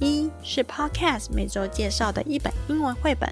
一是 Podcast 每周介绍的一本英文绘本，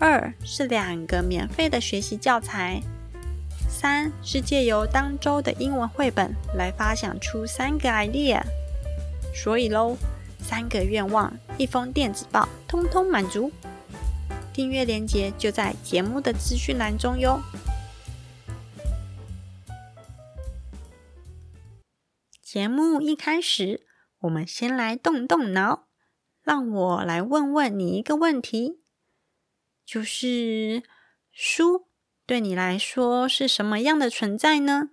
二是两个免费的学习教材，三是借由当周的英文绘本来发想出三个 idea。所以喽，三个愿望，一封电子报，通通满足。订阅链接就在节目的资讯栏中哟。节目一开始。我们先来动动脑，让我来问问你一个问题：就是书对你来说是什么样的存在呢？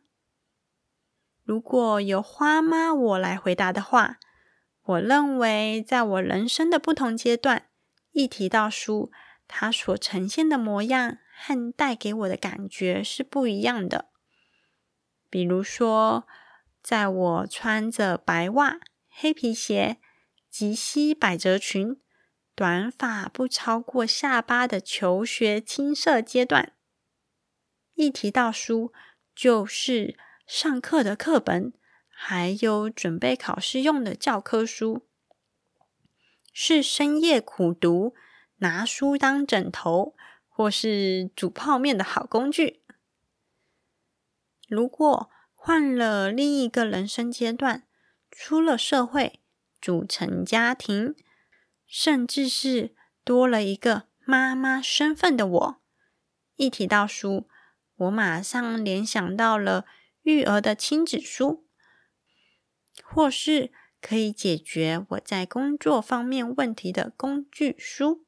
如果由花妈我来回答的话，我认为在我人生的不同阶段，一提到书，它所呈现的模样和带给我的感觉是不一样的。比如说，在我穿着白袜。黑皮鞋、及膝百褶裙、短发不超过下巴的求学青涩阶段，一提到书，就是上课的课本，还有准备考试用的教科书，是深夜苦读、拿书当枕头，或是煮泡面的好工具。如果换了另一个人生阶段，出了社会，组成家庭，甚至是多了一个妈妈身份的我，一提到书，我马上联想到了育儿的亲子书，或是可以解决我在工作方面问题的工具书，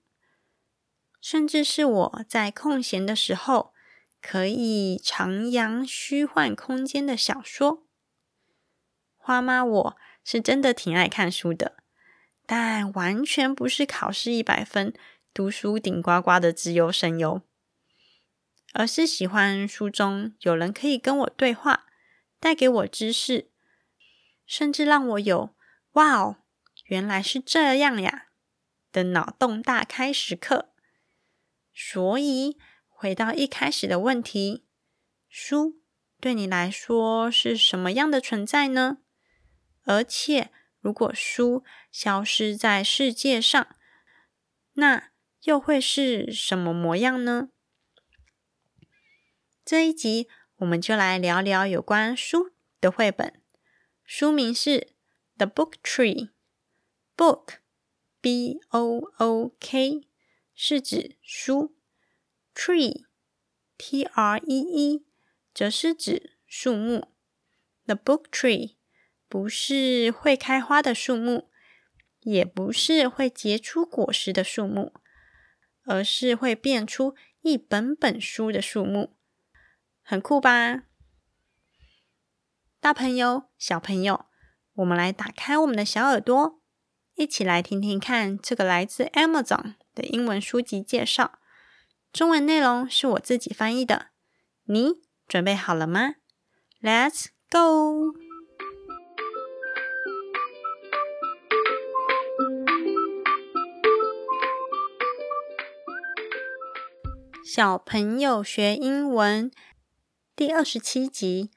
甚至是我在空闲的时候可以徜徉虚幻空间的小说。花妈，我是真的挺爱看书的，但完全不是考试一百分、读书顶呱呱的自由神游，而是喜欢书中有人可以跟我对话，带给我知识，甚至让我有“哇哦，原来是这样呀”的脑洞大开时刻。所以，回到一开始的问题，书对你来说是什么样的存在呢？而且，如果书消失在世界上，那又会是什么模样呢？这一集我们就来聊聊有关书的绘本。书名是《The Book Tree》，Book，B O O K，是指书；Tree，T R E E，则是指树木。The Book Tree。不是会开花的树木，也不是会结出果实的树木，而是会变出一本本书的树木，很酷吧？大朋友、小朋友，我们来打开我们的小耳朵，一起来听听看这个来自 Amazon 的英文书籍介绍。中文内容是我自己翻译的，你准备好了吗？Let's go！小朋友学英文第二十七集，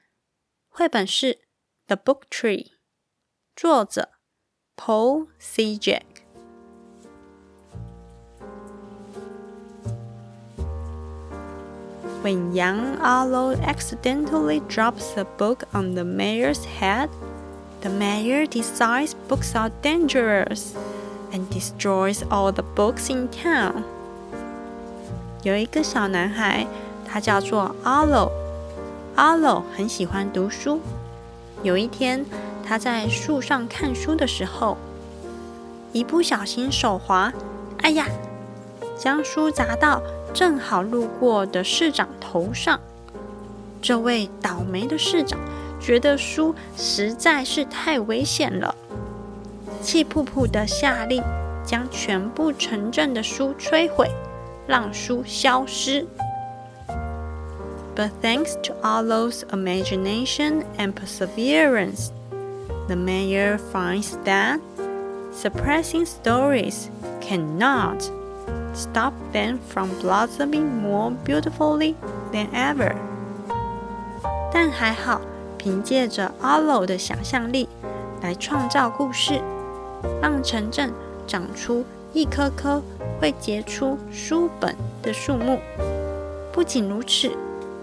绘本是《The Book Tree》，作者 Paul C. Jack。When young Arlo accidentally drops a book on the mayor's head, the mayor decides books are dangerous and destroys all the books in town. 有一个小男孩，他叫做阿洛。阿洛很喜欢读书。有一天，他在树上看书的时候，一不小心手滑，哎呀，将书砸到正好路过的市长头上。这位倒霉的市长觉得书实在是太危险了，气扑扑的下令将全部城镇的书摧毁，让书消失。But thanks to Arlo's imagination and perseverance, the mayor finds that suppressing stories cannot stop them from blossoming more beautifully than ever. 但还好，凭借着 Arlo 的想象力来创造故事，让城镇长出一棵棵 会结出书本的树木。不仅如此。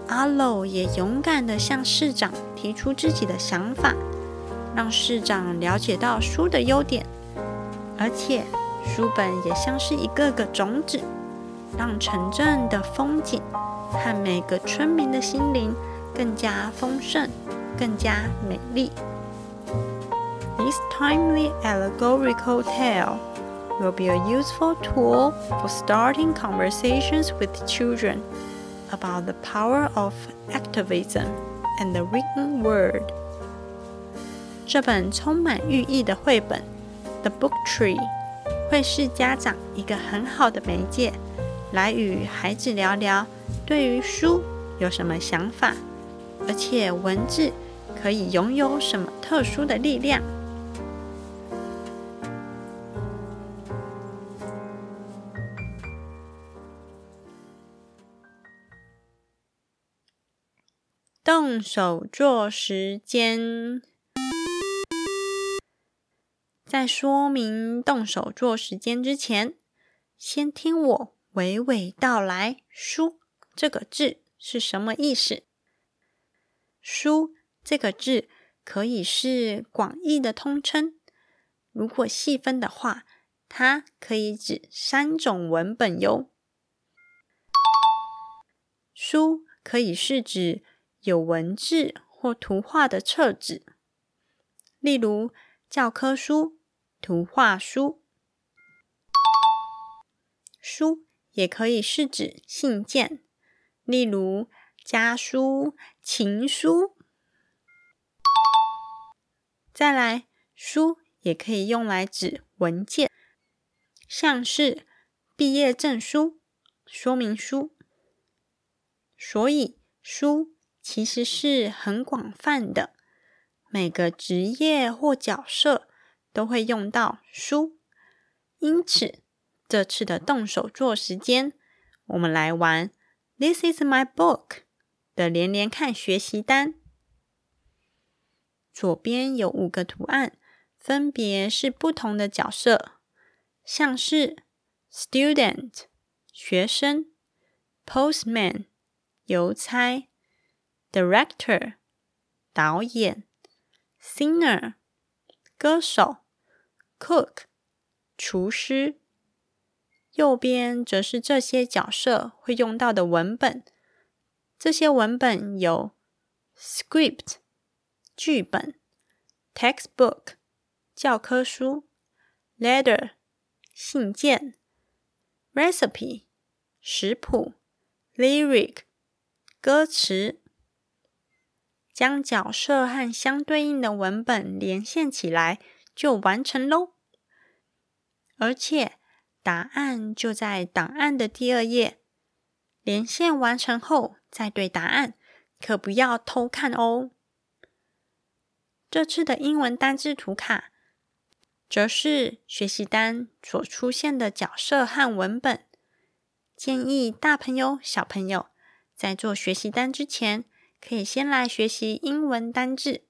阿露也勇敢地向市长提出自己的想法，让市长了解到书的优点，而且书本也像是一个个种子，让城镇的风景和每个村民的心灵更加丰盛、更加美丽。This timely allegorical tale will be a useful tool for starting conversations with children. about the power of activism and the written word。这本充满寓意的绘本《The Book Tree》会是家长一个很好的媒介，来与孩子聊聊对于书有什么想法，而且文字可以拥有什么特殊的力量。 动手做时间，在说明动手做时间之前，先听我娓娓道来“书”这个字是什么意思。“书”这个字可以是广义的通称，如果细分的话，它可以指三种文本哟。书可以是指。有文字或图画的册子，例如教科书、图画书。书也可以是指信件，例如家书、情书。再来，书也可以用来指文件，像是毕业证书、说明书。所以，书。其实是很广泛的，每个职业或角色都会用到书。因此，这次的动手做时间，我们来玩 “This is my book” 的连连看学习单。左边有五个图案，分别是不同的角色，像是 student 学生、postman 邮差。Director，导演；Singer，歌手；Cook，厨师。右边则是这些角色会用到的文本。这些文本有：Script，剧本；Textbook，教科书；Letter，信件；Recipe，食谱；Lyric，歌词。 将角色和相对应的文本连线起来，就完成喽。而且答案就在档案的第二页。连线完成后再对答案，可不要偷看哦。这次的英文单字图卡，则是学习单所出现的角色和文本。建议大朋友、小朋友在做学习单之前。可以先来学习英文单字，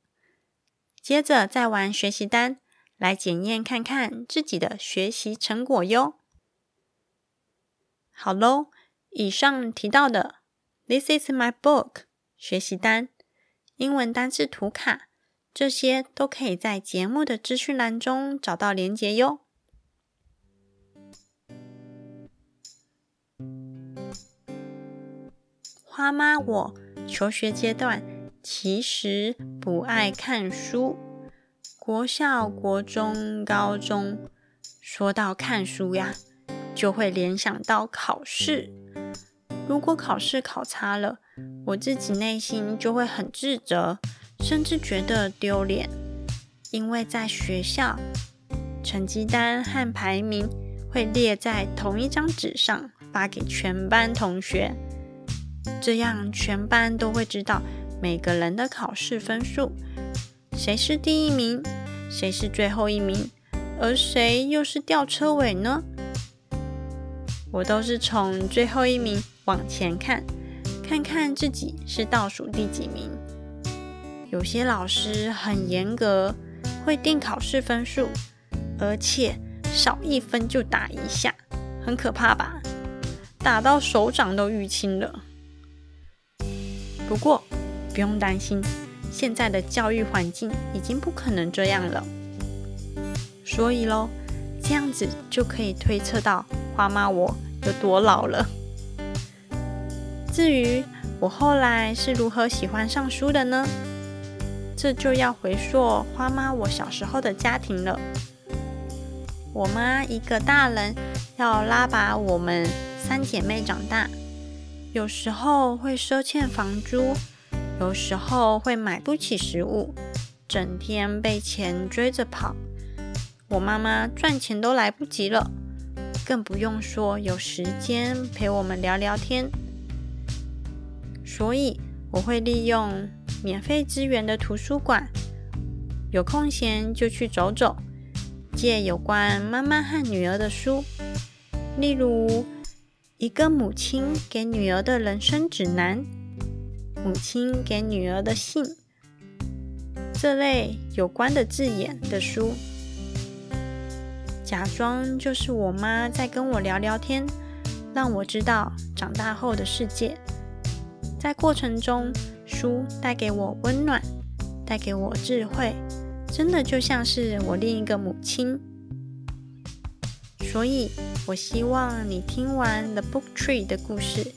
接着再玩学习单，来检验看看自己的学习成果哟。好喽，以上提到的 “This is my book” 学习单、英文单字图卡，这些都可以在节目的资讯栏中找到连结哟。花妈我。求学阶段其实不爱看书，国校、国中、高中，说到看书呀，就会联想到考试。如果考试考差了，我自己内心就会很自责，甚至觉得丢脸，因为在学校成绩单和排名会列在同一张纸上，发给全班同学。这样全班都会知道每个人的考试分数，谁是第一名，谁是最后一名，而谁又是吊车尾呢？我都是从最后一名往前看，看看自己是倒数第几名。有些老师很严格，会定考试分数，而且少一分就打一下，很可怕吧？打到手掌都淤青了。不过不用担心，现在的教育环境已经不可能这样了。所以喽，这样子就可以推测到花妈我有多老了。至于我后来是如何喜欢上书的呢？这就要回溯花妈我小时候的家庭了。我妈一个大人要拉拔我们三姐妹长大，有时候会赊欠房租，有时候会买不起食物，整天被钱追着跑。我妈妈赚钱都来不及了，更不用说有时间陪我们聊聊天。所以我会利用。免费资源的图书馆，有空闲就去走走，借有关妈妈和女儿的书，例如一个母亲给女儿的人生指南、母亲给女儿的信这类有关的字眼的书，假装就是我妈在跟我聊聊天，让我知道长大后的世界，在过程中。书带给我温暖，带给我智慧，真的就像是我另一个母亲。所以，我希望你听完《The Book Tree》的故事，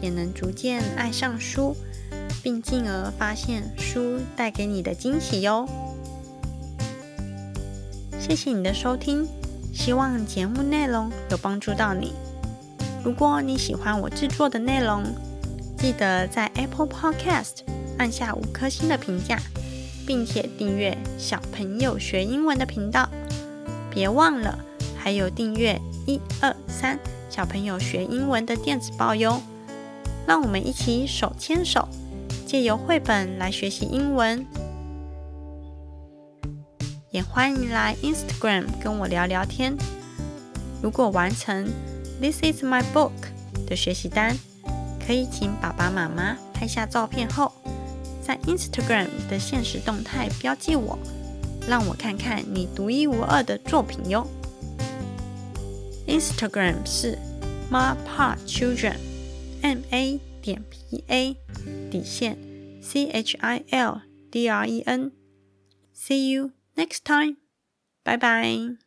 也能逐渐爱上书，并进而发现书带给你的惊喜哟。谢谢你的收听，希望节目内容有帮助到你。如果你喜欢我制作的内容，记得在 Apple Podcast 按下五颗星的评价，并且订阅小朋友学英文的频道。别忘了还有订阅一二三小朋友学英文的电子报哟。让我们一起手牵手，借由绘本来学习英文。也欢迎来 Instagram 跟我聊聊天。如果完成 This is my book 的学习单。可以请爸爸妈妈拍下照片后，在 Instagram 的现实动态标记我，让我看看你独一无二的作品哟。Instagram 是 Ma Pa Children，M A 点 P A 底线 C H I L D R E N。See you next time，拜拜。